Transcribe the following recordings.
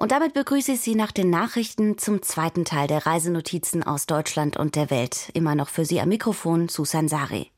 Und damit begrüße ich Sie nach den Nachrichten zum zweiten Teil der Reisenotizen aus Deutschland und der Welt. Immer noch für Sie am Mikrofon Susan Sari.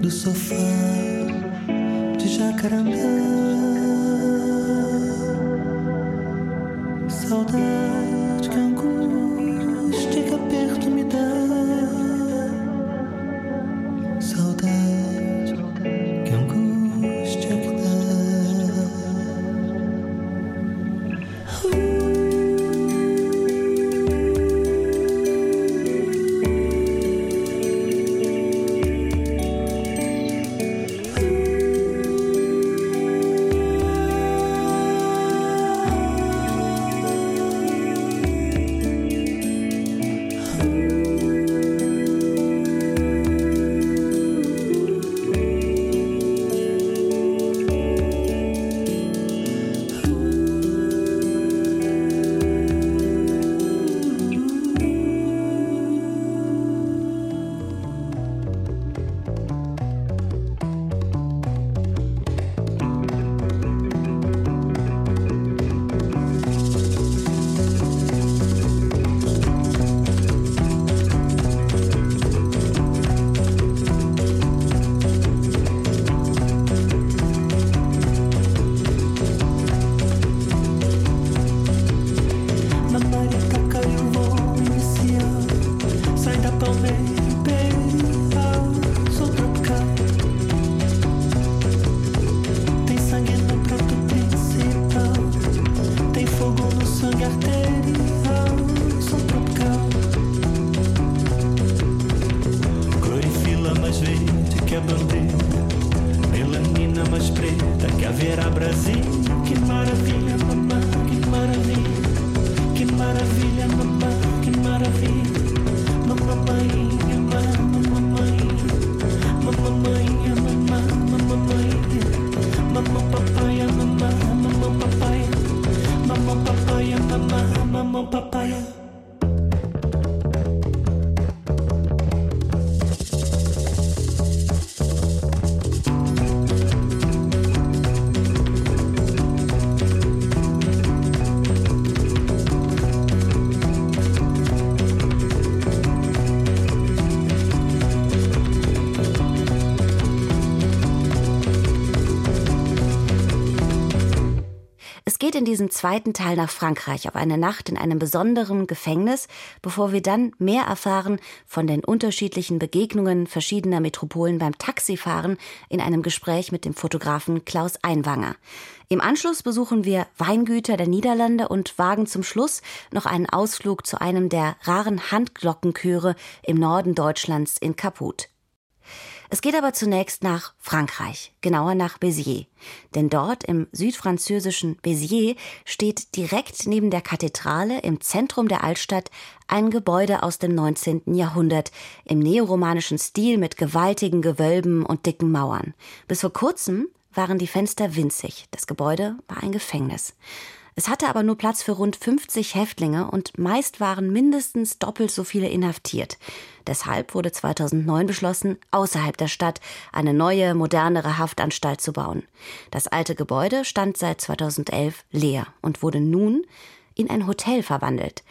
do sofá de jacarandá. Saudade. Geht in diesem zweiten Teil nach Frankreich auf eine Nacht in einem besonderen Gefängnis, bevor wir dann mehr erfahren von den unterschiedlichen Begegnungen verschiedener Metropolen beim Taxifahren in einem Gespräch mit dem Fotografen Klaus Einwanger. Im Anschluss besuchen wir Weingüter der Niederlande und wagen zum Schluss noch einen Ausflug zu einem der raren Handglockenchöre im Norden Deutschlands in Kaput. Es geht aber zunächst nach Frankreich, genauer nach Béziers. Denn dort im südfranzösischen Béziers steht direkt neben der Kathedrale im Zentrum der Altstadt ein Gebäude aus dem 19. Jahrhundert im neoromanischen Stil mit gewaltigen Gewölben und dicken Mauern. Bis vor kurzem waren die Fenster winzig. Das Gebäude war ein Gefängnis. Es hatte aber nur Platz für rund 50 Häftlinge und meist waren mindestens doppelt so viele inhaftiert. Deshalb wurde 2009 beschlossen, außerhalb der Stadt eine neue, modernere Haftanstalt zu bauen. Das alte Gebäude stand seit 2011 leer und wurde nun in ein Hotel verwandelt.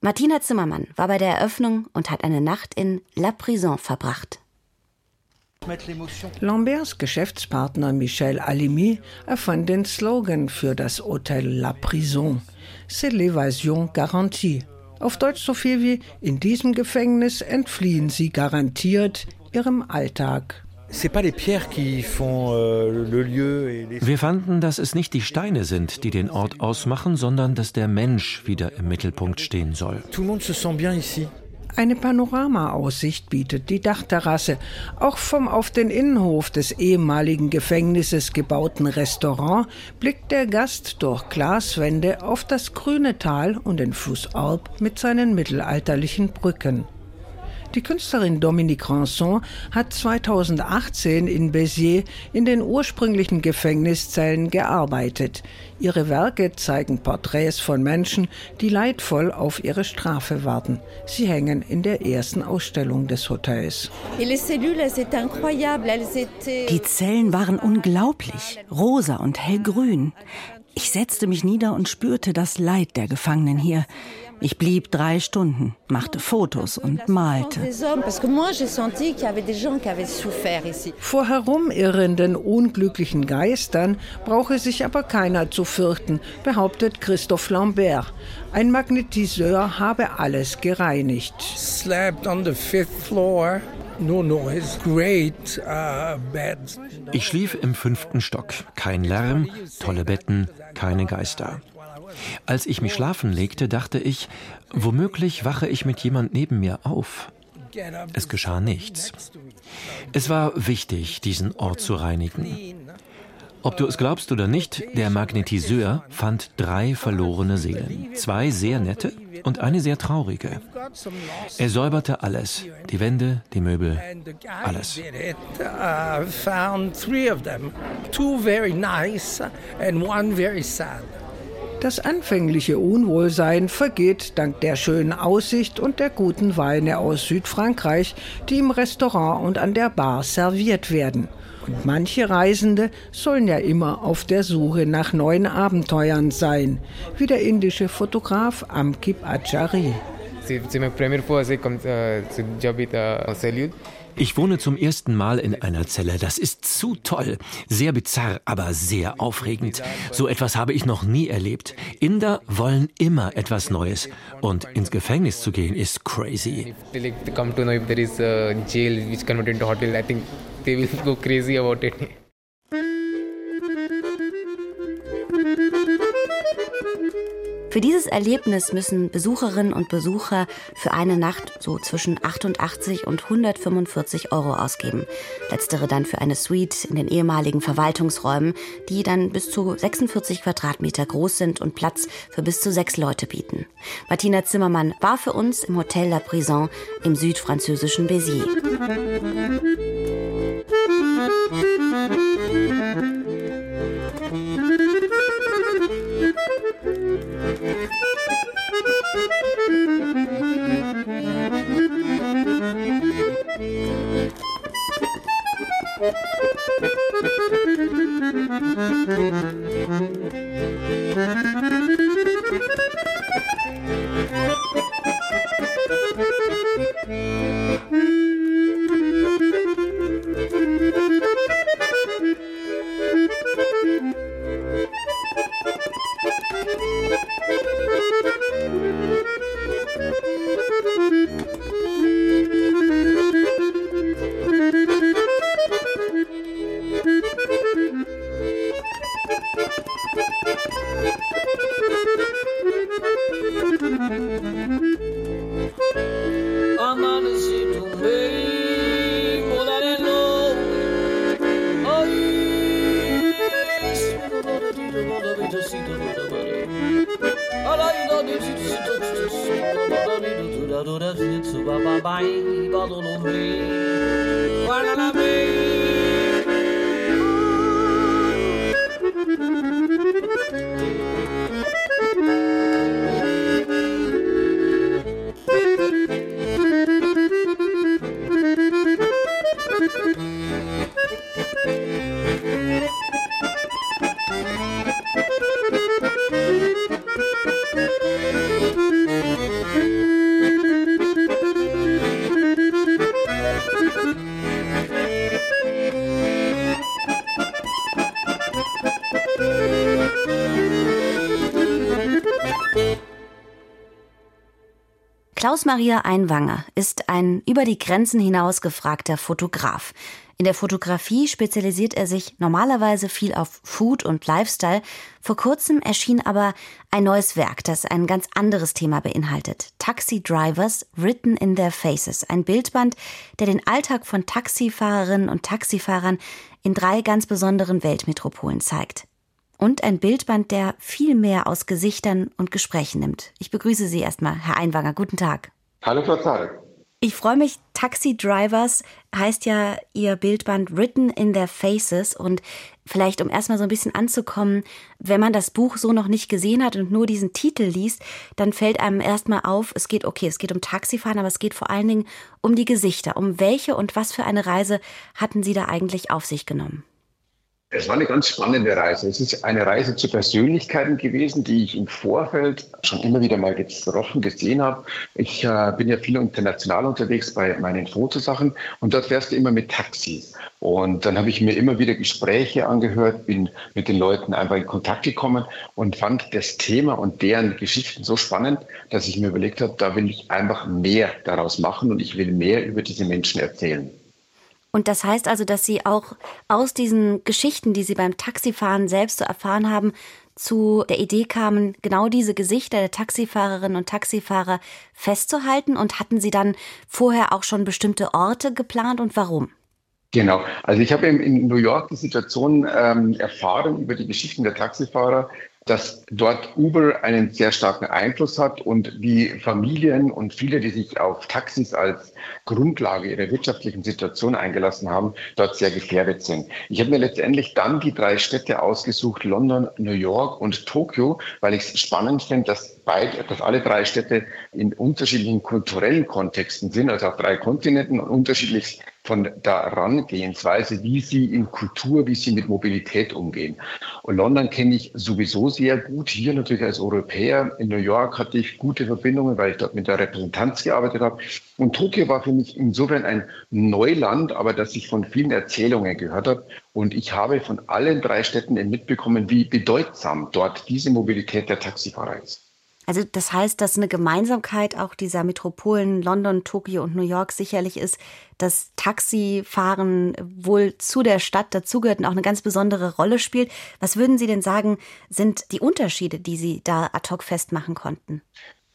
Martina Zimmermann war bei der Eröffnung und hat eine Nacht in La Prison verbracht. Lamberts Geschäftspartner Michel Alimi erfand den Slogan für das Hotel La Prison. C'est l'évasion garantie. Auf Deutsch so viel wie in diesem Gefängnis entfliehen Sie garantiert Ihrem Alltag. Euh, Wir fanden, dass es nicht die Steine sind, die den Ort ausmachen, sondern dass der Mensch wieder im Mittelpunkt stehen soll. Eine Panoramaaussicht bietet die Dachterrasse. Auch vom auf den Innenhof des ehemaligen Gefängnisses gebauten Restaurant blickt der Gast durch Glaswände auf das grüne Tal und den Fluss Alp mit seinen mittelalterlichen Brücken. Die Künstlerin Dominique Ranson hat 2018 in Béziers in den ursprünglichen Gefängniszellen gearbeitet. Ihre Werke zeigen Porträts von Menschen, die leidvoll auf ihre Strafe warten. Sie hängen in der ersten Ausstellung des Hotels. Die Zellen waren unglaublich, rosa und hellgrün. Ich setzte mich nieder und spürte das Leid der Gefangenen hier. Ich blieb drei Stunden, machte Fotos und malte. Vor herumirrenden unglücklichen Geistern brauche sich aber keiner zu fürchten, behauptet Christophe Lambert. Ein Magnetiseur habe alles gereinigt. Slept on the fifth floor. No noise, great uh, bed. Ich schlief im fünften Stock. Kein Lärm, tolle Betten, keine Geister. Als ich mich schlafen legte, dachte ich, womöglich wache ich mit jemand neben mir auf. Es geschah nichts. Es war wichtig, diesen Ort zu reinigen. Ob du es glaubst oder nicht, der Magnetiseur fand drei verlorene Seelen. Zwei sehr nette und eine sehr traurige. Er säuberte alles. Die Wände, die Möbel, alles. Two very nice and one very sad. Das anfängliche Unwohlsein vergeht dank der schönen Aussicht und der guten Weine aus Südfrankreich, die im Restaurant und an der Bar serviert werden. Und manche Reisende sollen ja immer auf der Suche nach neuen Abenteuern sein, wie der indische Fotograf Amkip Achari. À Salud. Ich wohne zum ersten Mal in einer Zelle. Das ist zu toll. Sehr bizarr, aber sehr aufregend. So etwas habe ich noch nie erlebt. Inder wollen immer etwas Neues. Und ins Gefängnis zu gehen ist crazy. They will go crazy about it. Für dieses Erlebnis müssen Besucherinnen und Besucher für eine Nacht so zwischen 88 und 145 Euro ausgeben. Letztere dann für eine Suite in den ehemaligen Verwaltungsräumen, die dann bis zu 46 Quadratmeter groß sind und Platz für bis zu sechs Leute bieten. Martina Zimmermann war für uns im Hotel La Prison im südfranzösischen Béziers. Mm-hmm. Klaus-Maria Einwanger ist ein über die Grenzen hinaus gefragter Fotograf. In der Fotografie spezialisiert er sich normalerweise viel auf Food und Lifestyle. Vor kurzem erschien aber ein neues Werk, das ein ganz anderes Thema beinhaltet. Taxi Drivers Written in Their Faces. Ein Bildband, der den Alltag von Taxifahrerinnen und Taxifahrern in drei ganz besonderen Weltmetropolen zeigt und ein Bildband, der viel mehr aus Gesichtern und Gesprächen nimmt. Ich begrüße Sie erstmal, Herr Einwanger. Guten Tag. Hallo, Zarek. Ich freue mich. Taxi Drivers heißt ja Ihr Bildband Written in Their Faces und vielleicht, um erstmal so ein bisschen anzukommen, wenn man das Buch so noch nicht gesehen hat und nur diesen Titel liest, dann fällt einem erstmal auf, es geht, okay, es geht um Taxifahren, aber es geht vor allen Dingen um die Gesichter. Um welche und was für eine Reise hatten Sie da eigentlich auf sich genommen? Es war eine ganz spannende Reise. Es ist eine Reise zu Persönlichkeiten gewesen, die ich im Vorfeld schon immer wieder mal getroffen, gesehen habe. Ich äh, bin ja viel international unterwegs bei meinen Fotosachen und dort fährst du immer mit Taxis. Und dann habe ich mir immer wieder Gespräche angehört, bin mit den Leuten einfach in Kontakt gekommen und fand das Thema und deren Geschichten so spannend, dass ich mir überlegt habe, da will ich einfach mehr daraus machen und ich will mehr über diese Menschen erzählen. Und das heißt also, dass Sie auch aus diesen Geschichten, die Sie beim Taxifahren selbst so erfahren haben, zu der Idee kamen, genau diese Gesichter der Taxifahrerinnen und Taxifahrer festzuhalten? Und hatten Sie dann vorher auch schon bestimmte Orte geplant und warum? Genau. Also ich habe in New York die Situation ähm, erfahren über die Geschichten der Taxifahrer, dass dort Uber einen sehr starken Einfluss hat und die Familien und viele, die sich auf Taxis als Grundlage ihrer wirtschaftlichen Situation eingelassen haben, dort sehr gefährdet sind. Ich habe mir letztendlich dann die drei Städte ausgesucht, London, New York und Tokio, weil ich es spannend finde, dass beide, dass alle drei Städte in unterschiedlichen kulturellen Kontexten sind, also auf drei Kontinenten und unterschiedlich von der Herangehensweise, wie sie in Kultur, wie sie mit Mobilität umgehen. Und London kenne ich sowieso sehr gut, hier natürlich als Europäer. In New York hatte ich gute Verbindungen, weil ich dort mit der Repräsentanz gearbeitet habe. Und Tokio war für mich insofern ein Neuland, aber das ich von vielen Erzählungen gehört habe. Und ich habe von allen drei Städten mitbekommen, wie bedeutsam dort diese Mobilität der Taxifahrer ist. Also das heißt, dass eine Gemeinsamkeit auch dieser Metropolen London, Tokio und New York sicherlich ist, dass Taxifahren wohl zu der Stadt dazugehört und auch eine ganz besondere Rolle spielt. Was würden Sie denn sagen, sind die Unterschiede, die Sie da ad hoc festmachen konnten?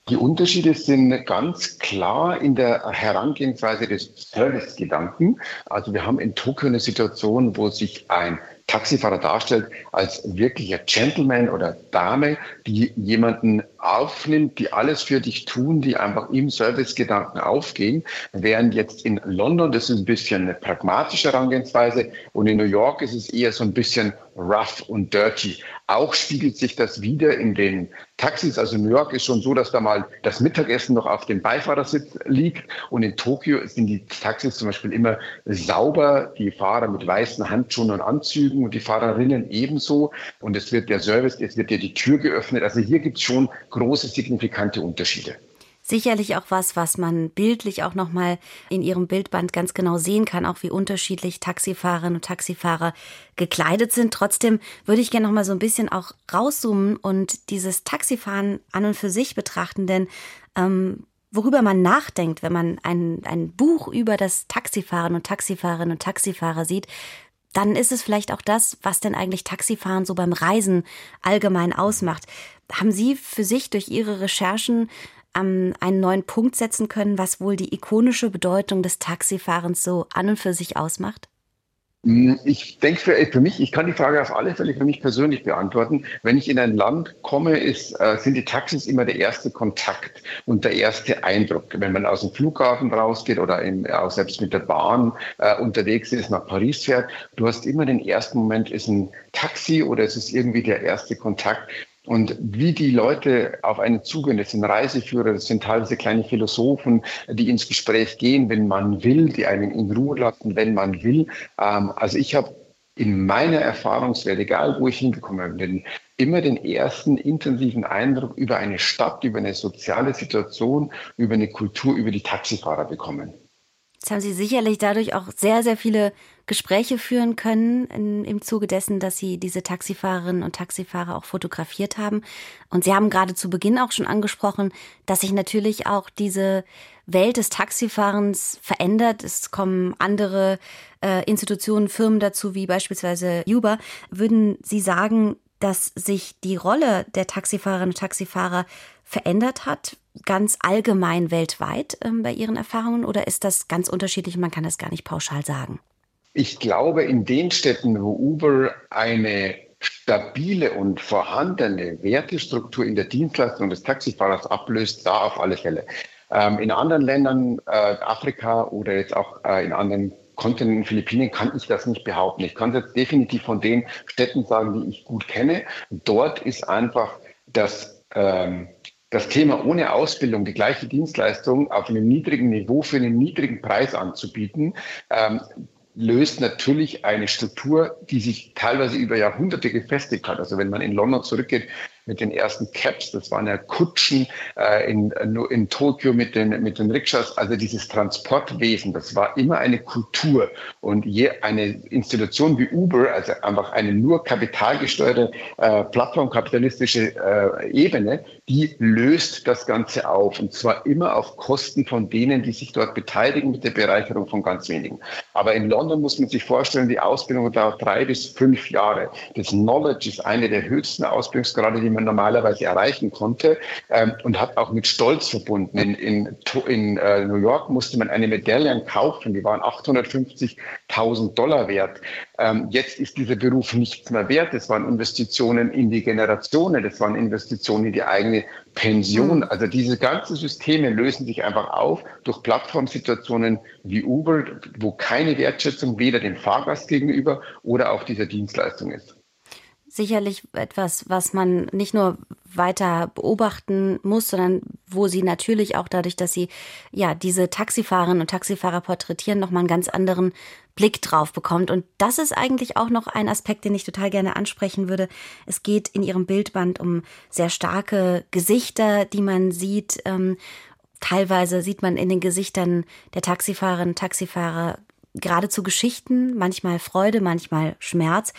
Die Unterschiede sind ganz klar in der Herangehensweise des Servicegedanken. Also wir haben in Tokio eine Situation, wo sich ein Taxifahrer darstellt als wirklicher Gentleman oder Dame, die jemanden aufnimmt, die alles für dich tun, die einfach im Servicegedanken aufgehen. Während jetzt in London, das ist ein bisschen eine pragmatische Herangehensweise und in New York ist es eher so ein bisschen rough und dirty. Auch spiegelt sich das wieder in den Taxis. Also New York ist schon so, dass da mal das Mittagessen noch auf dem Beifahrersitz liegt. Und in Tokio sind die Taxis zum Beispiel immer sauber, die Fahrer mit weißen Handschuhen und Anzügen und die Fahrerinnen ebenso. Und es wird der Service, es wird dir die Tür geöffnet. Also hier gibt es schon große signifikante Unterschiede sicherlich auch was, was man bildlich auch nochmal in ihrem Bildband ganz genau sehen kann, auch wie unterschiedlich Taxifahrerinnen und Taxifahrer gekleidet sind. Trotzdem würde ich gerne nochmal so ein bisschen auch rauszoomen und dieses Taxifahren an und für sich betrachten, denn ähm, worüber man nachdenkt, wenn man ein, ein Buch über das Taxifahren und Taxifahrerinnen und Taxifahrer sieht, dann ist es vielleicht auch das, was denn eigentlich Taxifahren so beim Reisen allgemein ausmacht. Haben Sie für sich durch Ihre Recherchen ähm, einen neuen Punkt setzen können, was wohl die ikonische Bedeutung des Taxifahrens so an und für sich ausmacht? Hm, ich denke für, für, mich, ich kann die Frage auf alle Fälle für mich persönlich beantworten. Wenn ich in ein Land komme, ist, äh, sind die Taxis immer der erste Kontakt und der erste Eindruck. Wenn man aus dem Flughafen rausgeht oder in, auch selbst mit der Bahn äh, unterwegs ist, nach Paris fährt, du hast immer den ersten Moment, ist ein Taxi oder ist es irgendwie der erste Kontakt. Und wie die Leute auf einen zugehen, das sind Reiseführer, das sind teilweise kleine Philosophen, die ins Gespräch gehen, wenn man will, die einen in Ruhe lassen, wenn man will. Ähm, also ich habe in meiner Erfahrungswelt, egal wo ich hingekommen bin, immer den ersten intensiven Eindruck über eine Stadt, über eine soziale Situation, über eine Kultur, über die Taxifahrer bekommen. Jetzt haben Sie sicherlich dadurch auch sehr, sehr viele Gespräche führen können in, im Zuge dessen, dass Sie diese Taxifahrerinnen und Taxifahrer auch fotografiert haben. Und Sie haben gerade zu Beginn auch schon angesprochen, dass sich natürlich auch diese Welt des Taxifahrens verändert. Es kommen andere äh, Institutionen, Firmen dazu, wie beispielsweise Uber. Würden Sie sagen, dass sich die Rolle der Taxifahrerinnen und Taxifahrer verändert hat, ganz allgemein weltweit ähm, bei Ihren Erfahrungen oder ist das ganz unterschiedlich? Man kann das gar nicht pauschal sagen. Ich glaube, in den Städten, wo Uber eine stabile und vorhandene Wertestruktur in der Dienstleistung des Taxifahrers ablöst, da auf alle Fälle. Ähm, in anderen Ländern, äh, Afrika oder jetzt auch äh, in anderen Kontinenten, Philippinen, kann ich das nicht behaupten. Ich kann jetzt definitiv von den Städten sagen, die ich gut kenne. Dort ist einfach das ähm, das Thema ohne Ausbildung die gleiche Dienstleistung auf einem niedrigen Niveau für einen niedrigen Preis anzubieten, ähm, löst natürlich eine Struktur, die sich teilweise über Jahrhunderte gefestigt hat. Also wenn man in London zurückgeht, mit den ersten Caps, das waren ja Kutschen äh, in, in Tokio mit den, mit den Rikschas, also dieses Transportwesen, das war immer eine Kultur. Und je eine Institution wie Uber, also einfach eine nur kapitalgesteuerte, äh, plattformkapitalistische äh, Ebene, die löst das Ganze auf. Und zwar immer auf Kosten von denen, die sich dort beteiligen mit der Bereicherung von ganz wenigen. Aber in London muss man sich vorstellen, die Ausbildung dauert drei bis fünf Jahre. Das Knowledge ist eine der höchsten Ausbildungsgrade, die man normalerweise erreichen konnte ähm, und hat auch mit Stolz verbunden. In, in, in äh, New York musste man eine Medaille kaufen, die waren 850.000 Dollar wert. Ähm, jetzt ist dieser Beruf nichts mehr wert. Das waren Investitionen in die Generationen, das waren Investitionen in die eigene Pension. Mhm. Also diese ganzen Systeme lösen sich einfach auf durch Plattformsituationen wie Uber, wo keine Wertschätzung weder dem Fahrgast gegenüber oder auch dieser Dienstleistung ist sicherlich etwas, was man nicht nur weiter beobachten muss, sondern wo sie natürlich auch dadurch, dass sie ja diese Taxifahrerinnen und Taxifahrer porträtieren, nochmal einen ganz anderen Blick drauf bekommt. Und das ist eigentlich auch noch ein Aspekt, den ich total gerne ansprechen würde. Es geht in ihrem Bildband um sehr starke Gesichter, die man sieht. Ähm, teilweise sieht man in den Gesichtern der Taxifahrerinnen und Taxifahrer geradezu Geschichten, manchmal Freude, manchmal Schmerz.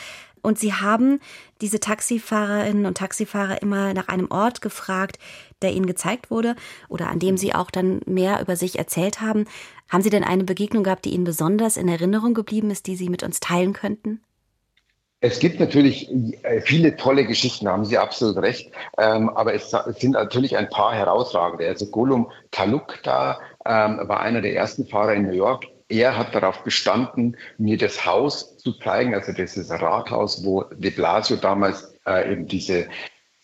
Und sie haben diese Taxifahrerinnen und Taxifahrer immer nach einem Ort gefragt, der ihnen gezeigt wurde oder an dem sie auch dann mehr über sich erzählt haben. Haben Sie denn eine Begegnung gehabt, die Ihnen besonders in Erinnerung geblieben ist, die Sie mit uns teilen könnten? Es gibt natürlich äh, viele tolle Geschichten, haben Sie absolut recht. Ähm, aber es sind natürlich ein paar herausragende. Also Golum Talukta ähm, war einer der ersten Fahrer in New York er hat darauf bestanden, mir das Haus zu zeigen, also dieses Rathaus, wo de Blasio damals äh, eben diese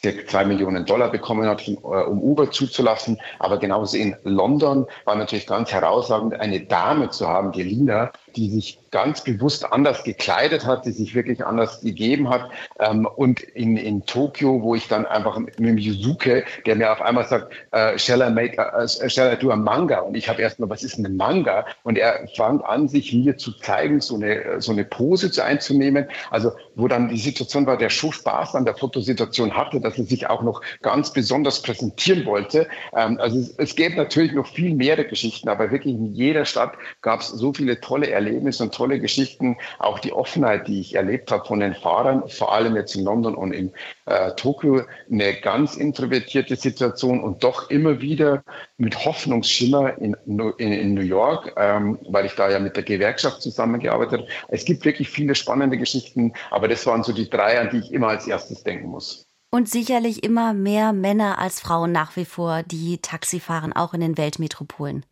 circa zwei Millionen Dollar bekommen hat, äh, um Uber zuzulassen. Aber genauso in London war natürlich ganz herausragend, eine Dame zu haben, die Lina, die sich ganz bewusst anders gekleidet hat, die sich wirklich anders gegeben hat. Ähm, und in, in Tokio, wo ich dann einfach mit, Yusuke, der mir auf einmal sagt, uh, shall, I make a, shall I do a Manga? Und ich habe erstmal, was ist ein Manga? Und er fängt an, sich mir zu zeigen, so eine, so eine Pose einzunehmen. Also wo dann die Situation war, der schon Spaß an der Fotosituation hatte, dass er sich auch noch ganz besonders präsentieren wollte. Ähm, also es, es gäbe natürlich noch viel mehr Geschichten, aber wirklich in jeder Stadt gab es so viele tolle Erlebnisse und tolle Geschichten. Auch die Offenheit, die ich erlebt habe von den Fahrern, vor allem jetzt in London und in äh, Tokio, eine ganz introvertierte Situation und doch immer wieder mit Hoffnungsschimmer in, in, in New York, ähm, weil ich da ja mit der Gewerkschaft zusammengearbeitet habe. Es gibt wirklich viele spannende Geschichten, aber das waren so die drei, an die ich immer als erstes denken muss. Und sicherlich immer mehr Männer als Frauen nach wie vor, die Taxi fahren, auch in den Weltmetropolen.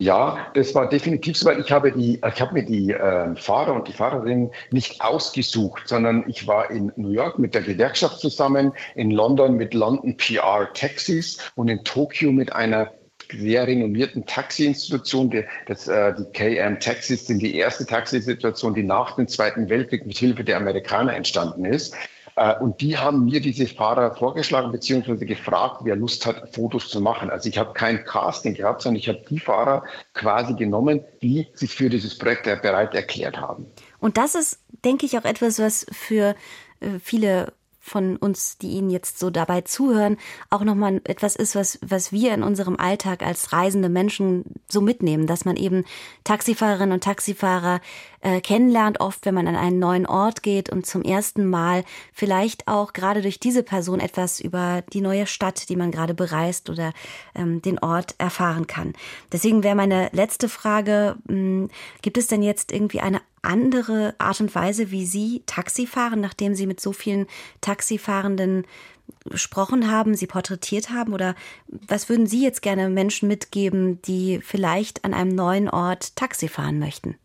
Ja, das war definitiv so, weil ich habe die, ich habe mir die äh, Fahrer und die Fahrerinnen nicht ausgesucht, sondern ich war in New York mit der Gewerkschaft zusammen, in London mit London PR Taxis und in Tokio mit einer sehr renommierten Taxi-Institution. Die, das, äh, die KM Taxis sind die erste Taxisituation, die nach dem Zweiten Weltkrieg mit Hilfe der Amerikaner entstanden ist. Äh, und die haben mir diese Fahrer vorgeschlagen beziehungsweise gefragt, wer Lust hat, Fotos zu machen. Also ich habe kein Casting gehabt, sondern ich habe die Fahrer quasi genommen, die sich für dieses Projekt bereit erklärt haben. Und das ist, denke ich, auch etwas, was für äh, viele von uns, die Ihnen jetzt so dabei zuhören, auch nochmal etwas ist, was, was wir in unserem Alltag als reisende Menschen so mitnehmen, dass man eben Taxifahrerinnen und Taxifahrer äh, kennenlernt, oft wenn man an einen neuen Ort geht und zum ersten Mal vielleicht auch gerade durch diese Person etwas über die neue Stadt, die man gerade bereist oder ähm, den Ort erfahren kann. Deswegen wäre meine letzte Frage, mh, hm, gibt es denn jetzt irgendwie eine andere Art und Weise, wie Sie Taxi fahren, nachdem Sie mit so vielen Taxifahrenden gesprochen haben, sie porträtiert haben? Oder was würden Sie jetzt gerne Menschen mitgeben, die vielleicht an einem neuen Ort Taxi fahren möchten?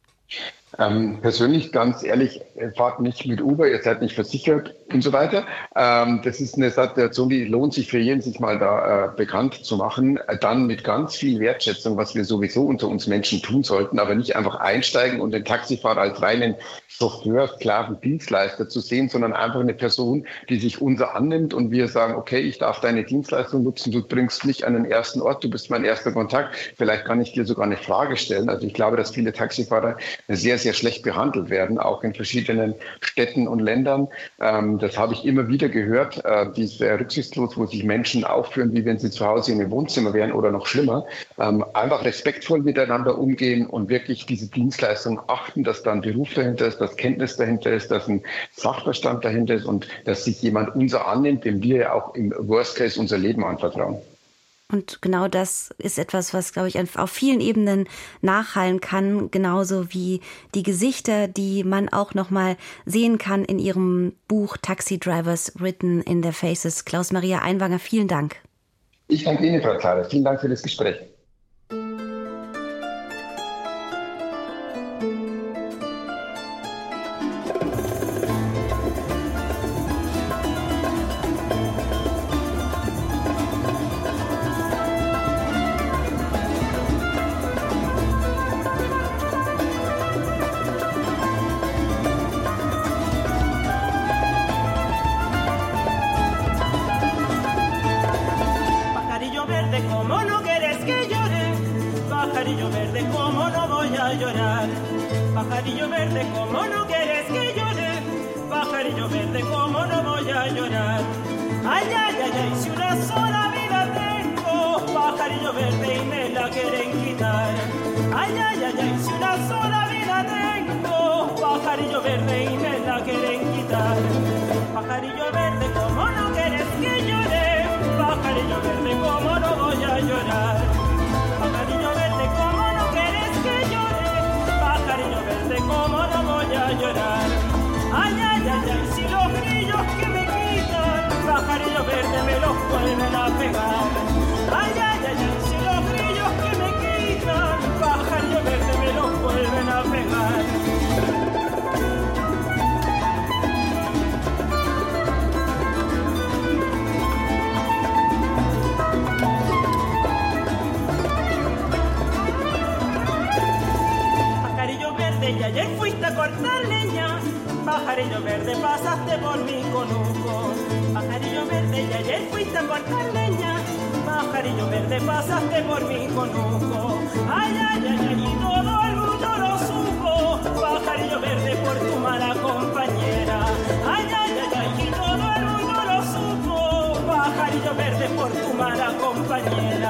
Ähm, persönlich, ganz ehrlich, fahrt nicht mit Uber, ihr seid nicht versichert und so weiter. Ähm, das ist eine Situation, die lohnt sich für jeden, sich mal da äh, bekannt zu machen. Dann mit ganz viel Wertschätzung, was wir sowieso unter uns Menschen tun sollten, aber nicht einfach einsteigen und den Taxifahrer als reinen Chauffeur, Sklaven, Dienstleister zu sehen, sondern einfach eine Person, die sich unser annimmt und wir sagen, okay, ich darf deine Dienstleistung nutzen, du bringst mich an den ersten Ort, du bist mein erster Kontakt, vielleicht kann ich dir sogar eine Frage stellen. Also ich glaube, dass viele Taxifahrer sehr, sehr schlecht behandelt werden, auch in verschiedenen Städten und Ländern. Ähm, das habe ich immer wieder gehört, äh, sehr rücksichtslos, wo sich Menschen aufführen, wie wenn sie zu Hause in einem Wohnzimmer wären oder noch schlimmer. Ähm, einfach respektvoll miteinander umgehen und wirklich diese Dienstleistung achten, dass da ein Beruf dahinter ist, dass Kenntnis dahinter ist, dass ein Sachverstand dahinter ist und dass sich jemand unser annimmt, dem wir ja auch im Worst Case unser Leben anvertrauen. Und genau das ist etwas, was, glaube ich, auf vielen Ebenen nachhallen kann, genauso wie die Gesichter, die man auch nochmal sehen kann in Ihrem Buch Taxi Drivers Written in Their Faces. Klaus-Maria Einwanger, vielen Dank. Ich danke Ihnen, Frau Zahler. Vielen Dank für das Gespräch. llorar. Ay, ay, ay, ay, si los grillos que me quitan, pajarillos verdes me los vuelven a pegar. leña. Pajarillo verde, pasaste por mi conuco. Pajarillo verde, y ayer fuiste a cortar leña. Pajarillo verde, pasaste por mi conuco. Ay, ay, ay, ay, y todo el mundo lo supo. Pajarillo verde, por tu mala compañera. Ay, ay, ay, ay, y todo el mundo lo supo. Pajarillo verde, por tu mala compañera.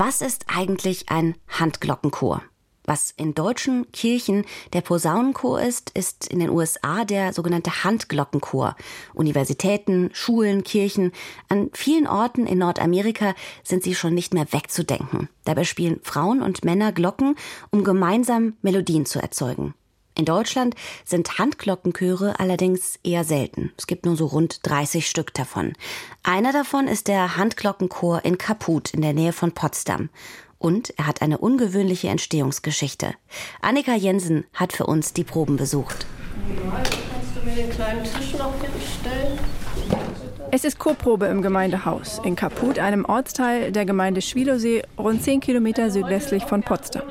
Was ist eigentlich ein Handglockenchor? Was in deutschen Kirchen der Posaunenchor ist, ist in den USA der sogenannte Handglockenchor. Universitäten, Schulen, Kirchen, an vielen Orten in Nordamerika sind sie schon nicht mehr wegzudenken. Dabei spielen Frauen und Männer Glocken, um gemeinsam Melodien zu erzeugen. In Deutschland sind Handglockenchöre allerdings eher selten. Es gibt nur so rund 30 Stück davon. Einer davon ist der Handglockenchor in Kaput in der Nähe von Potsdam. Und er hat eine ungewöhnliche Entstehungsgeschichte. Annika Jensen hat für uns die Proben besucht. Kannst du mir den kleinen Tisch noch hinstellen? Es ist Chorprobe im Gemeindehaus in Kaput, einem Ortsteil der Gemeinde Schwilosee, rund 10 Kilometer südwestlich von Potsdam.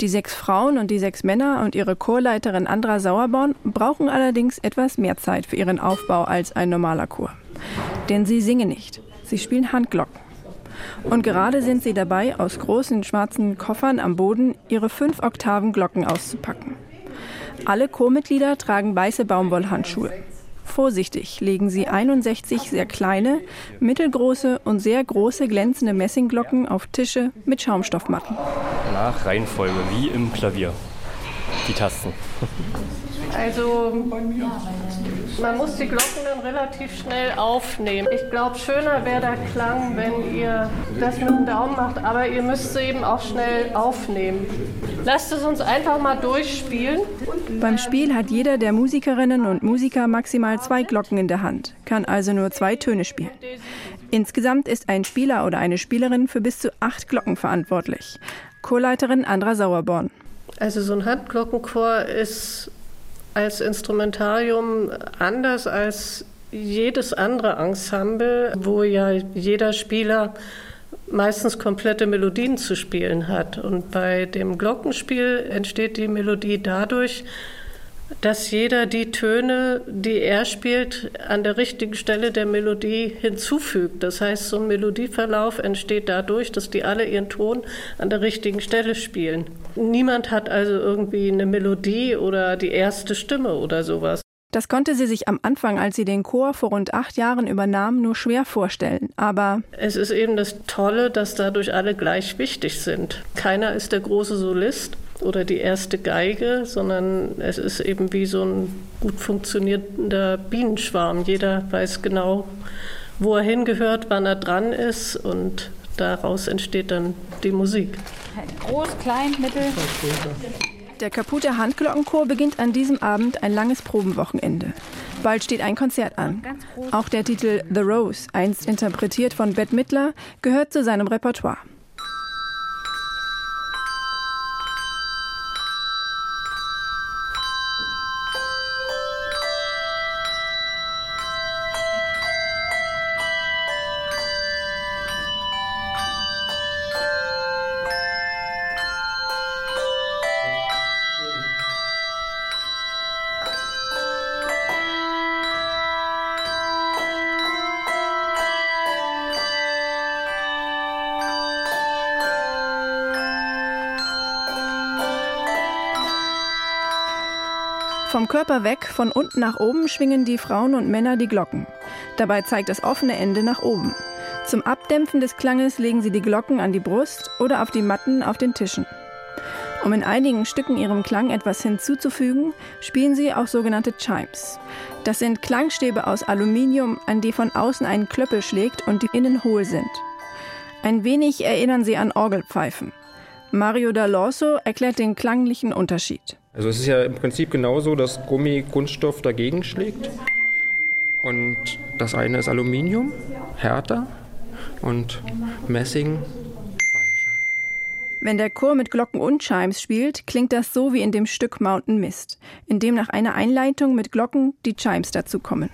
Die sechs Frauen und die sechs Männer und ihre Chorleiterin Andra Sauerborn brauchen allerdings etwas mehr Zeit für ihren Aufbau als ein normaler Chor. Denn sie singen nicht, sie spielen Handglocken. Und gerade sind sie dabei, aus großen schwarzen Koffern am Boden ihre fünf Oktaven Glocken auszupacken. Alle Chormitglieder tragen weiße Baumwollhandschuhe. Vorsichtig legen sie 61 sehr kleine, mittelgroße und sehr große glänzende Messingglocken auf Tische mit Schaumstoffmatten. Nach Reihenfolge, wie im Klavier. Die Tasten. Also man muss die Glocken dann relativ schnell aufnehmen. Ich glaube, schöner wäre der Klang, wenn ihr das mit dem Daumen macht, aber ihr müsst sie eben auch schnell aufnehmen. Lasst es uns einfach mal durchspielen. Beim Spiel hat jeder der Musikerinnen und Musiker maximal zwei Glocken in der Hand, kann also nur zwei Töne spielen. Insgesamt ist ein Spieler oder eine Spielerin für bis zu acht Glocken verantwortlich. Chorleiterin Andra Sauerborn. Also so ein Handglockenchor ist als Instrumentarium anders als jedes andere Ensemble, wo ja jeder Spieler meistens komplette Melodien zu spielen hat. Und bei dem Glockenspiel entsteht die Melodie dadurch, dass jeder die Töne, die er spielt, an der richtigen Stelle der Melodie hinzufügt. Das heißt, so ein Melodieverlauf entsteht dadurch, dass die alle ihren Ton an der richtigen Stelle spielen. Niemand hat also irgendwie eine Melodie oder die erste Stimme oder sowas. Das konnte sie sich am Anfang, als sie den Chor vor rund acht Jahren übernahm, nur schwer vorstellen. Aber es ist eben das Tolle, dass dadurch alle gleich wichtig sind. Keiner ist der große Solist oder die erste Geige, sondern es ist eben wie so ein gut funktionierender Bienenschwarm. Jeder weiß genau, wo er hingehört, wann er dran ist und daraus entsteht dann die Musik. Groß, klein, mittel. Der kaputte Handglockenchor beginnt an diesem Abend ein langes Probenwochenende. Bald steht ein Konzert an. Auch der Titel The Rose, einst interpretiert von Bette Midler, gehört zu seinem Repertoire. Körper weg, von unten nach oben schwingen die Frauen und Männer die Glocken. Dabei zeigt das offene Ende nach oben. Zum Abdämpfen des Klanges legen sie die Glocken an die Brust oder auf die Matten auf den Tischen. Um in einigen Stücken ihrem Klang etwas hinzuzufügen, spielen sie auch sogenannte Chimes. Das sind Klangstäbe aus Aluminium, an die von außen ein Klöppel schlägt und die innen hohl sind. Ein wenig erinnern sie an Orgelpfeifen. Mario D'Alorso erklärt den klanglichen Unterschied. Also es ist ja im Prinzip genauso, dass Gummi Kunststoff dagegen schlägt. Und das eine ist Aluminium, härter und Messing. Wenn der Chor mit Glocken und Chimes spielt, klingt das so wie in dem Stück Mountain Mist, in dem nach einer Einleitung mit Glocken die Chimes dazukommen.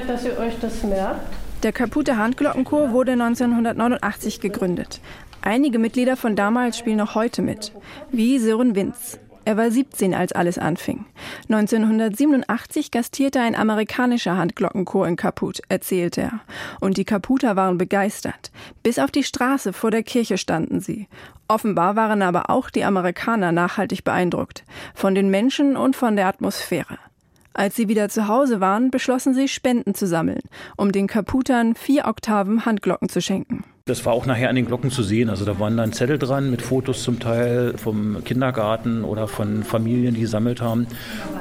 Möglichkeit, dass ihr euch das merkt? Der Kaputte Handglockenchor wurde 1989 gegründet. Einige Mitglieder von damals spielen noch heute mit, wie Sören Winz. Er war 17, als alles anfing. 1987 gastierte ein amerikanischer Handglockenchor in Kaput, erzählte er. Und die Kaputer waren begeistert. Bis auf die Straße vor der Kirche standen sie. Offenbar waren aber auch die Amerikaner nachhaltig beeindruckt. Von den Menschen und von der Atmosphäre. Als sie wieder zu Hause waren, beschlossen sie, Spenden zu sammeln, um den Kaputern vier Oktaven Handglocken zu schenken. Das war auch nachher an den Glocken zu sehen. Also da waren dann Zettel dran mit Fotos zum Teil vom Kindergarten oder von Familien, die gesammelt haben,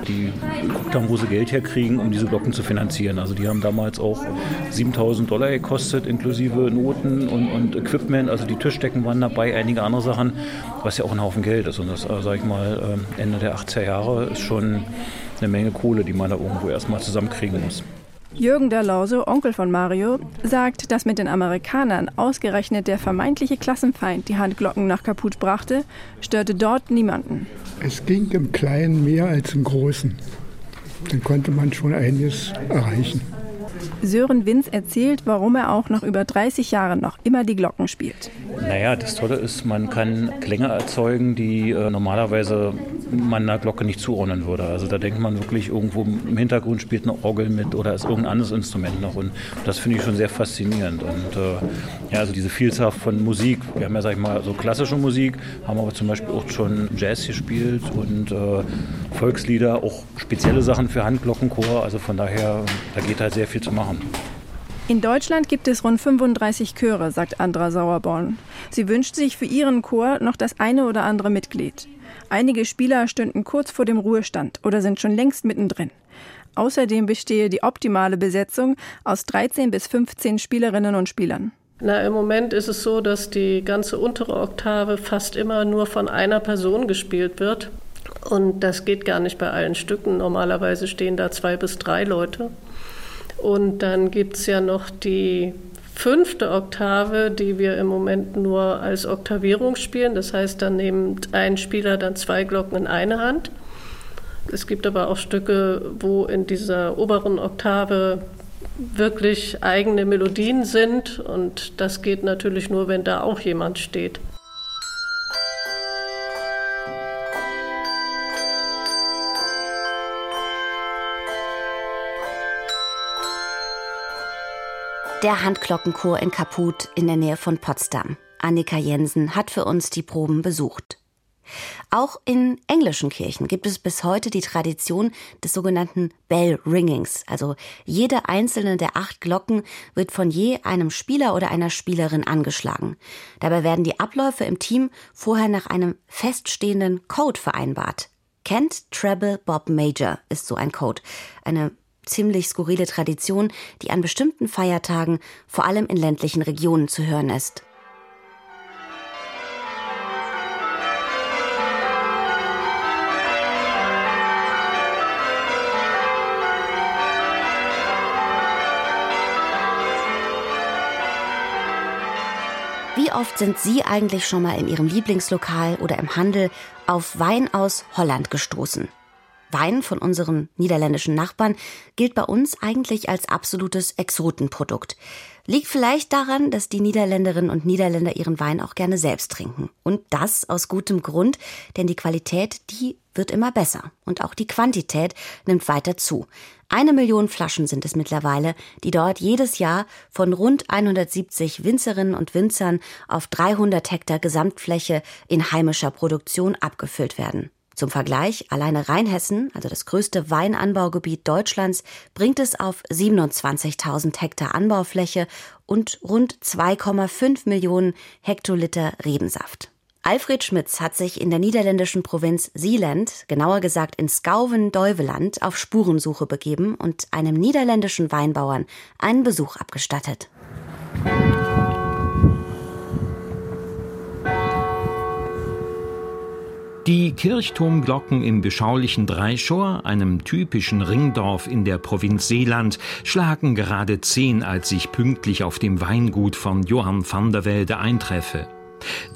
die geguckt haben, wo sie Geld herkriegen, um diese Glocken zu finanzieren. Also die haben damals auch 7000 Dollar gekostet, inklusive Noten und, und Equipment. Also die Tischdecken waren dabei, einige andere Sachen, was ja auch ein Haufen Geld ist. Und das, äh, sage ich mal, ähm, Ende der 80er Jahre ist schon eine Menge Kohle, die man da irgendwo erstmal zusammenkriegen muss. Jürgen Dalauso, Onkel von Mario, sagt, dass mit den Amerikanern ausgerechnet der vermeintliche Klassenfeind die Handglocken nach Kaput brachte, störte dort niemanden. Es ging im Kleinen mehr als im Großen. Dann konnte man schon einiges erreichen. Sören Winz erzählt, warum er auch nach über 30 Jahren noch immer die Glocken spielt. Naja, das Tolle ist, man kann Klänge erzeugen, die äh, normalerweise man einer Glocke nicht zuordnen würde. Also da denkt man wirklich irgendwo im Hintergrund spielt eine Orgel mit oder ist irgendein anderes Instrument noch. Und das finde ich schon sehr faszinierend. Und äh, ja, also diese Vielzahl von Musik. Wir haben ja, sag ich mal, so klassische Musik, haben aber zum Beispiel auch schon Jazz gespielt und äh, Volkslieder, auch spezielle Sachen für Handglockenchor. Also von daher, da geht halt sehr viel zu machen. In Deutschland gibt es rund 35 Chöre, sagt Andra Sauerborn. Sie wünscht sich für ihren Chor noch das eine oder andere Mitglied. Einige Spieler stünden kurz vor dem Ruhestand oder sind schon längst mittendrin. Außerdem bestehe die optimale Besetzung aus 13 bis 15 Spielerinnen und Spielern. Na, im Moment ist es so, dass die ganze untere Oktave fast immer nur von einer Person gespielt wird. Und das geht gar nicht bei allen Stücken. Normalerweise stehen da zwei bis drei Leute. Und dann gibt es ja noch die fünfte Oktave, die wir im Moment nur als Oktavierung spielen. Das heißt, dann nimmt ein Spieler dann zwei Glocken in eine Hand. Es gibt aber auch Stücke, wo in dieser oberen Oktave wirklich eigene Melodien sind und das geht natürlich nur, wenn da auch jemand steht. Der Handglockenchor in Kaput in der Nähe von Potsdam. Annika Jensen hat für uns die Proben besucht. Auch in englischen Kirchen gibt es bis heute die Tradition des sogenannten Bell Ringings. Also jede einzelne der acht Glocken wird von je einem Spieler oder einer Spielerin angeschlagen. Dabei werden die Abläufe im Team vorher nach einem feststehenden Code vereinbart. Kent Treble Bob Major ist so ein Code. Eine ziemlich skurrile Tradition, die an bestimmten Feiertagen vor allem in ländlichen Regionen zu hören ist. Wie oft sind Sie eigentlich schon mal in Ihrem Lieblingslokal oder im Handel auf Wein aus Holland gestoßen? Wein von unseren niederländischen Nachbarn gilt bei uns eigentlich als absolutes Exotenprodukt. Liegt vielleicht daran, dass die Niederländerinnen und Niederländer ihren Wein auch gerne selbst trinken. Und das aus gutem Grund, denn die Qualität, die wird immer besser. Und auch die Quantität nimmt weiter zu. Eine Million Flaschen sind es mittlerweile, die dort jedes Jahr von rund 170 Winzerinnen und Winzern auf 300 Hektar Gesamtfläche in heimischer Produktion abgefüllt werden. Zum Vergleich, alleine Rheinhessen, also das größte Weinanbaugebiet Deutschlands, bringt es auf 27.000 Hektar Anbaufläche und rund 2,5 Millionen Hektoliter Rebensaft. Alfred Schmitz hat sich in der niederländischen Provinz Seeland, genauer gesagt in Skauven-Deuveland, auf Spurensuche begeben und einem niederländischen Weinbauern einen Besuch abgestattet. Die Kirchturmglocken im beschaulichen Dreischor, einem typischen Ringdorf in der Provinz Seeland, schlagen gerade zehn, als ich pünktlich auf dem Weingut von Johann van der Welde eintreffe.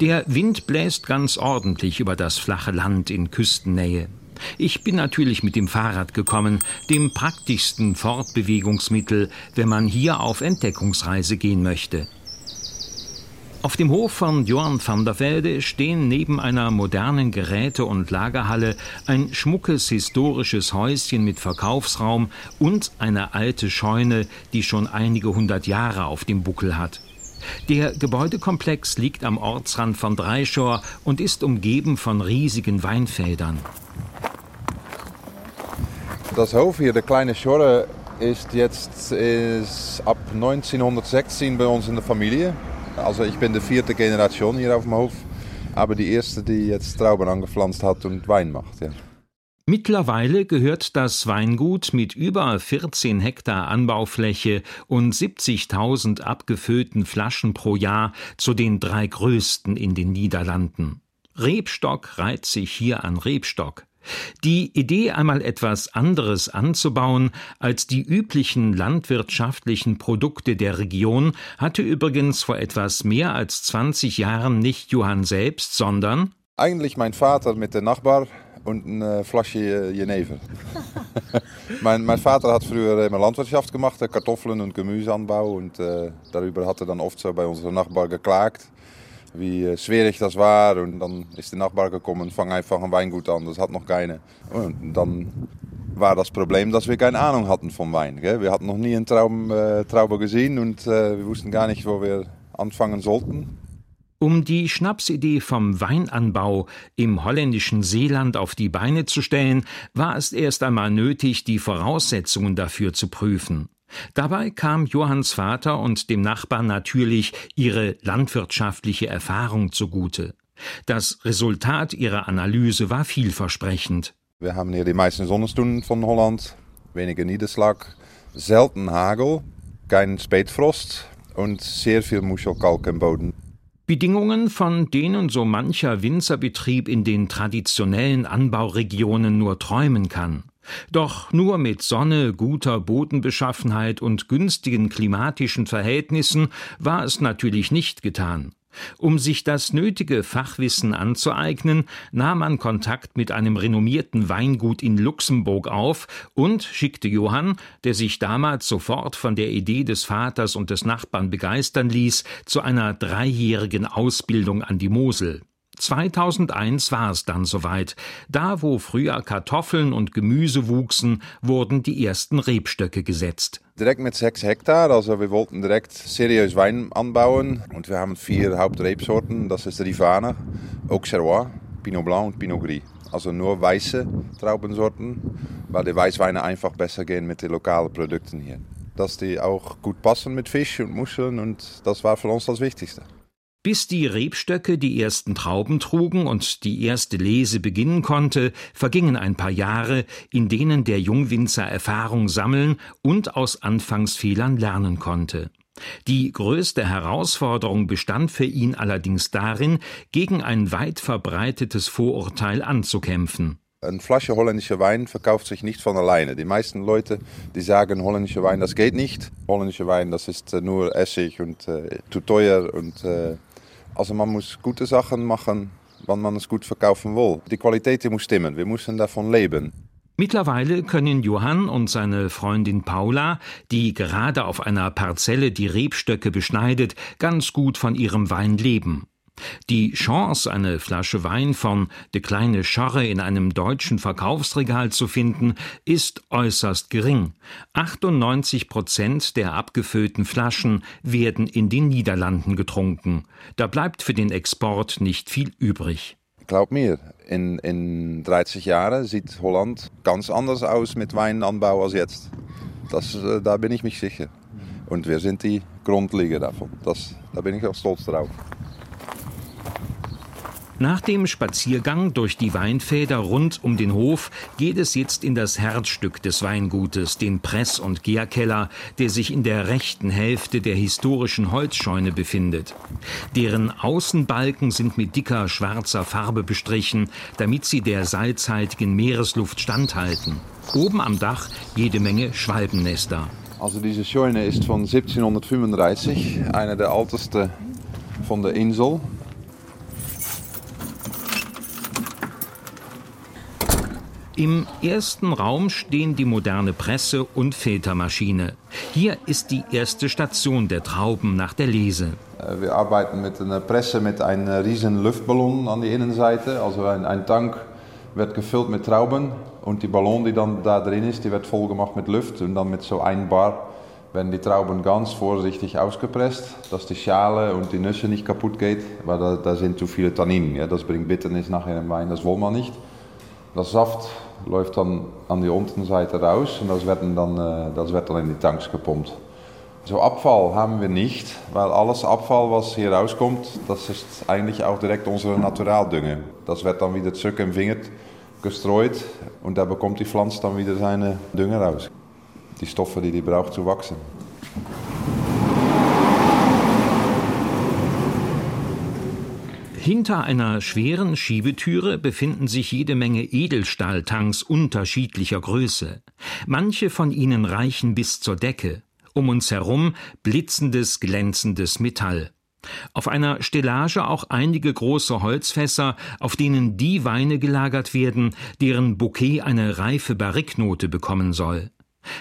Der Wind bläst ganz ordentlich über das flache Land in Küstennähe. Ich bin natürlich mit dem Fahrrad gekommen, dem praktischsten Fortbewegungsmittel, wenn man hier auf Entdeckungsreise gehen möchte. Auf dem Hof von Johann van der Velde stehen neben einer modernen Geräte- und Lagerhalle ein schmuckes historisches Häuschen mit Verkaufsraum und eine alte Scheune, die schon einige hundert Jahre auf dem Buckel hat. Der Gebäudekomplex liegt am Ortsrand von Dreischor und ist umgeben von riesigen Weinfeldern. Das Hof hier, der kleine Schorre, ist jetzt ist ab 1916 bei uns in der Familie. Also ich bin die vierte Generation hier auf dem Hof, aber die erste, die jetzt Trauben angepflanzt hat und Wein macht. Ja. Mittlerweile gehört das Weingut mit über 14 Hektar Anbaufläche und 70.000 abgefüllten Flaschen pro Jahr zu den drei größten in den Niederlanden. Rebstock reiht sich hier an Rebstock. Die Idee, einmal etwas anderes anzubauen als die üblichen landwirtschaftlichen Produkte der Region, hatte übrigens vor etwas mehr als 20 Jahren nicht Johann selbst, sondern eigentlich mein Vater mit dem Nachbar und eine Flasche Jenever. mein, mein, Vater hat früher immer Landwirtschaft gemacht, Kartoffeln und Gemüseanbau und äh, darüber hat er dann oft so bei unserem Nachbar geklagt wie schwierig das war. Und dann ist der Nachbar gekommen, fang einfach ein Weingut an, das hat noch keine. Und dann war das Problem, dass wir keine Ahnung hatten vom Wein. Gell? Wir hatten noch nie einen Traum, äh, Traube gesehen und äh, wir wussten gar nicht, wo wir anfangen sollten. Um die Schnapsidee vom Weinanbau im holländischen Seeland auf die Beine zu stellen, war es erst einmal nötig, die Voraussetzungen dafür zu prüfen. Dabei kam Johanns Vater und dem Nachbarn natürlich ihre landwirtschaftliche Erfahrung zugute. Das Resultat ihrer Analyse war vielversprechend. Wir haben hier die meisten Sonnenstunden von Holland, weniger Niederschlag, selten Hagel, kein Spätfrost und sehr viel Muschelkalk im Boden. Bedingungen, von denen so mancher Winzerbetrieb in den traditionellen Anbauregionen nur träumen kann. Doch nur mit Sonne, guter Bodenbeschaffenheit und günstigen klimatischen Verhältnissen war es natürlich nicht getan. Um sich das nötige Fachwissen anzueignen, nahm man Kontakt mit einem renommierten Weingut in Luxemburg auf und schickte Johann, der sich damals sofort von der Idee des Vaters und des Nachbarn begeistern ließ, zu einer dreijährigen Ausbildung an die Mosel. 2001 war es dann soweit. Da, wo früher Kartoffeln und Gemüse wuchsen, wurden die ersten Rebstöcke gesetzt. Direkt mit sechs Hektar, also wir wollten direkt seriös Wein anbauen und wir haben vier Hauptrebsorten. Das ist Rivana, Auxerrois, Pinot Blanc und Pinot Gris. Also nur weiße Traubensorten, weil die Weißweine einfach besser gehen mit den lokalen Produkten hier. Dass die auch gut passen mit Fisch und Muscheln und das war für uns das Wichtigste. Bis die Rebstöcke die ersten Trauben trugen und die erste Lese beginnen konnte, vergingen ein paar Jahre, in denen der Jungwinzer Erfahrung sammeln und aus Anfangsfehlern lernen konnte. Die größte Herausforderung bestand für ihn allerdings darin, gegen ein weit verbreitetes Vorurteil anzukämpfen. Eine Flasche holländischer Wein verkauft sich nicht von alleine. Die meisten Leute, die sagen, holländischer Wein, das geht nicht. Holländischer Wein, das ist äh, nur Essig und äh, zu teuer und äh, also man muss gute Sachen machen, wann man es gut verkaufen will. Die Qualität muss stimmen, wir müssen davon leben. Mittlerweile können Johann und seine Freundin Paula, die gerade auf einer Parzelle die Rebstöcke beschneidet, ganz gut von ihrem Wein leben. Die Chance, eine Flasche Wein von De kleine Scharre in einem deutschen Verkaufsregal zu finden, ist äußerst gering. 98 Prozent der abgefüllten Flaschen werden in den Niederlanden getrunken. Da bleibt für den Export nicht viel übrig. Glaub mir, in, in 30 Jahren sieht Holland ganz anders aus mit Weinanbau als jetzt. Das, äh, da bin ich mich sicher. Und wir sind die Grundlieger davon. Das, da bin ich auch stolz drauf. Nach dem Spaziergang durch die Weinfelder rund um den Hof geht es jetzt in das Herzstück des Weingutes, den Press- und Gärkeller, der sich in der rechten Hälfte der historischen Holzscheune befindet. Deren Außenbalken sind mit dicker schwarzer Farbe bestrichen, damit sie der salzhaltigen Meeresluft standhalten. Oben am Dach jede Menge Schwalbennester. Also diese Scheune ist von 1735, eine der ältesten von der Insel. Im ersten Raum stehen die moderne Presse und Filtermaschine. Hier ist die erste Station der Trauben nach der Lese. Äh, wir arbeiten mit einer Presse mit einem riesen Luftballon an der Innenseite. Also ein, ein Tank wird gefüllt mit Trauben und die Ballon, die dann da drin ist, die wird voll gemacht mit Luft und dann mit so einem Bar werden die Trauben ganz vorsichtig ausgepresst, dass die Schale und die Nüsse nicht kaputt geht, weil da, da sind zu viele Tanninen. Ja, das bringt Bitternis nachher im Wein, das wollen wir nicht. Das Saft läuft dann an die Unterseite raus und das wird dann, äh, das dann in die Tanks gepumpt. So Abfall haben wir nicht, weil alles Abfall, was hier rauskommt, das ist eigentlich auch direkt unsere Naturaldünger. Das wird dann wieder zurück im Finger gestreut und da bekommt die Pflanze dann wieder seine Dünger raus. Die Stoffe, die die braucht zu wachsen. Hinter einer schweren Schiebetüre befinden sich jede Menge Edelstahltanks unterschiedlicher Größe. Manche von ihnen reichen bis zur Decke. Um uns herum blitzendes, glänzendes Metall. Auf einer Stellage auch einige große Holzfässer, auf denen die Weine gelagert werden, deren Bouquet eine reife Barriknote bekommen soll.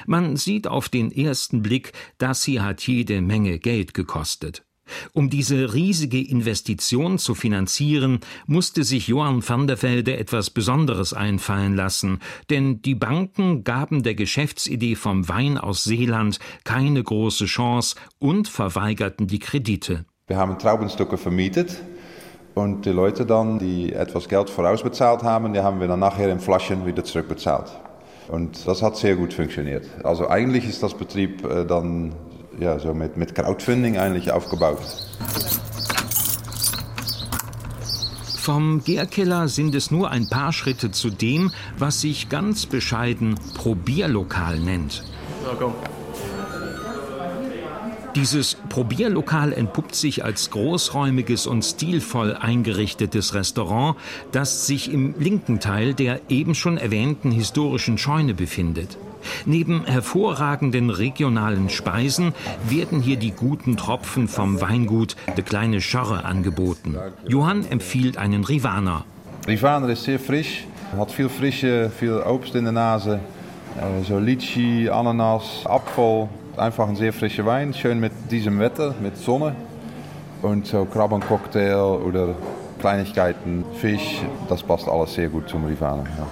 Man sieht auf den ersten Blick, das hier hat jede Menge Geld gekostet. Um diese riesige Investition zu finanzieren, musste sich Johann van der Velde etwas Besonderes einfallen lassen, denn die Banken gaben der Geschäftsidee vom Wein aus Seeland keine große Chance und verweigerten die Kredite. Wir haben Traubenstücke vermietet und die Leute dann, die etwas Geld vorausbezahlt haben, die haben wir dann nachher in Flaschen wieder zurückbezahlt. Und das hat sehr gut funktioniert. Also eigentlich ist das Betrieb äh, dann ja, so mit, mit Crowdfunding eigentlich aufgebaut. Vom Gärkeller sind es nur ein paar Schritte zu dem, was sich ganz bescheiden Probierlokal nennt. Ja, komm. Dieses Probierlokal entpuppt sich als großräumiges und stilvoll eingerichtetes Restaurant, das sich im linken Teil der eben schon erwähnten historischen Scheune befindet. Neben hervorragenden regionalen Speisen werden hier die guten Tropfen vom Weingut De Kleine Schorre angeboten. Johann empfiehlt einen Rivaner. Rivaner ist sehr frisch, hat viel Frische, viel Obst in der Nase. Äh, so Litchi, Ananas, Apfel. Einfach ein sehr frischer Wein, schön mit diesem Wetter, mit Sonne. Und so Krabbencocktail oder Kleinigkeiten, Fisch, das passt alles sehr gut zum Rivaner. Ja.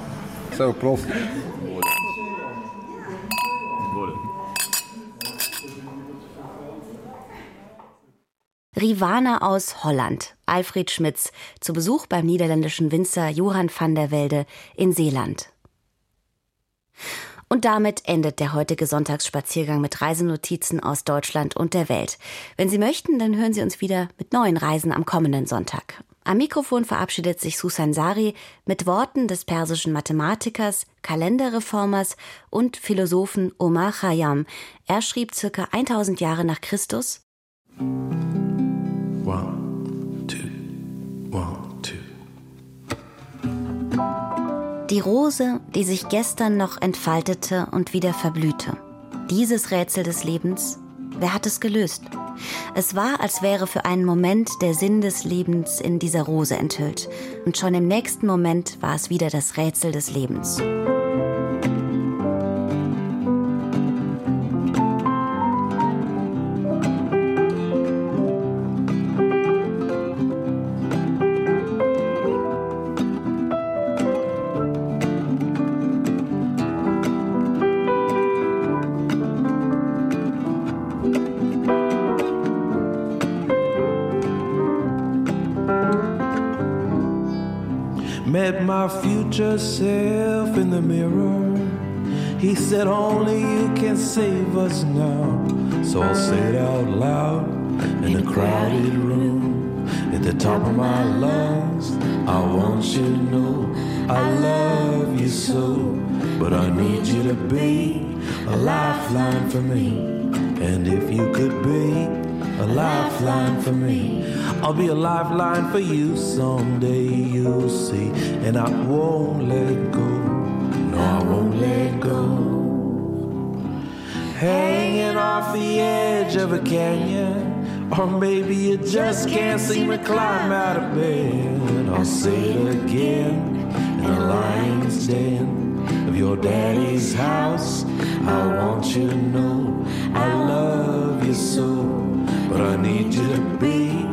So, Prost. Rivana aus Holland, Alfred Schmitz, zu Besuch beim niederländischen Winzer Johann van der Welde in Seeland. Und damit endet der heutige Sonntagsspaziergang mit Reisenotizen aus Deutschland und der Welt. Wenn Sie möchten, dann hören Sie uns wieder mit neuen Reisen am kommenden Sonntag. Am Mikrofon verabschiedet sich Susan Sari mit Worten des persischen Mathematikers, Kalenderreformers und Philosophen Omar Khayyam. Er schrieb circa 1000 Jahre nach Christus Die Rose, die sich gestern noch entfaltete und wieder verblühte. Dieses Rätsel des Lebens, wer hat es gelöst? Es war, als wäre für einen Moment der Sinn des Lebens in dieser Rose enthüllt. Und schon im nächsten Moment war es wieder das Rätsel des Lebens. Future self in the mirror. He said, Only you can save us now. So I'll say it out loud in a crowded room. At the top of my lungs, I want you to know I love you so. But I need you to be a lifeline for me. And if you could be a lifeline for me. I'll be a lifeline for you someday, you'll see. And I won't let go. No, I won't let go. Hanging off the edge of a canyon. Or maybe you just can't seem to climb out of bed. I'll say it again in the lion's den. Of your daddy's house. I want you to know I love you so, but I need you to be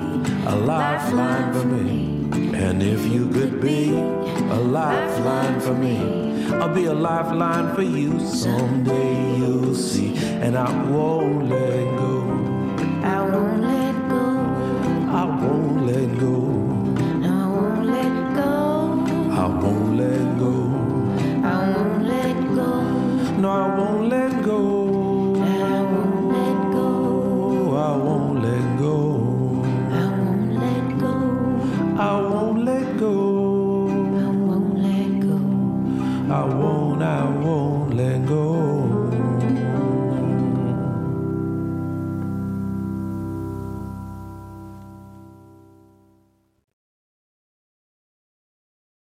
a lifeline for me. And if you could be a lifeline for me, I'll be a lifeline for you. Someday you'll see, and I won't let go. I won't let go. I won't let go.